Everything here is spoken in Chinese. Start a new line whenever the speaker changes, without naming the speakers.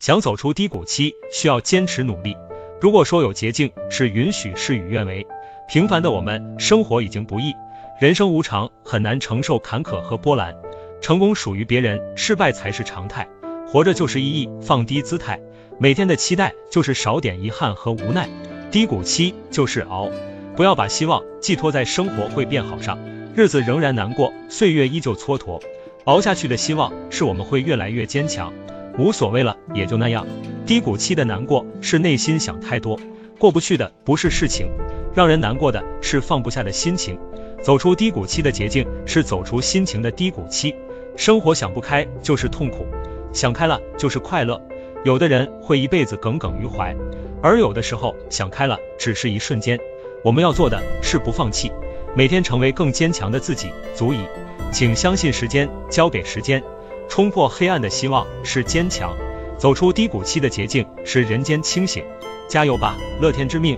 想走出低谷期，需要坚持努力。如果说有捷径，是允许事与愿违。平凡的我们，生活已经不易，人生无常，很难承受坎坷和波澜。成功属于别人，失败才是常态。活着就是意义，放低姿态。每天的期待就是少点遗憾和无奈。低谷期就是熬，不要把希望寄托在生活会变好上。日子仍然难过，岁月依旧蹉跎，熬下去的希望是我们会越来越坚强。无所谓了，也就那样。低谷期的难过是内心想太多，过不去的不是事情，让人难过的是放不下的心情。走出低谷期的捷径是走出心情的低谷期。生活想不开就是痛苦，想开了就是快乐。有的人会一辈子耿耿于怀，而有的时候想开了只是一瞬间。我们要做的是不放弃，每天成为更坚强的自己，足矣。请相信时间，交给时间。冲破黑暗的希望是坚强，走出低谷期的捷径是人间清醒。加油吧，乐天之命。